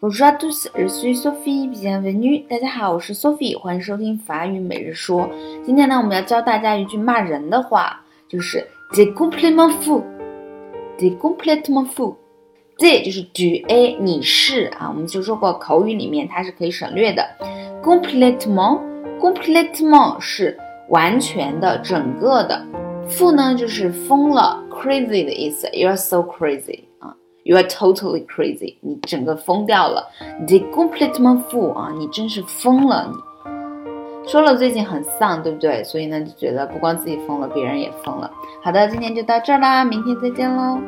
Bonjour à tous, je suis Sophie. Bienvenue. 大家好，我是 Sophie，欢迎收听法语每日说。今天呢，我们要教大家一句骂人的话，就是 “de complètement fou”。de complètement fou，de 就是 du a 你是啊，我们就说过口语里面它是可以省略的。complètement，complètement 是完全的、整个的。fou 呢就是疯了、crazy 的意思。You are so crazy 啊。You are totally crazy，你整个疯掉了。The complete man fool 啊，你真是疯了。你说了最近很丧，对不对？所以呢，就觉得不光自己疯了，别人也疯了。好的，今天就到这儿啦，明天再见喽。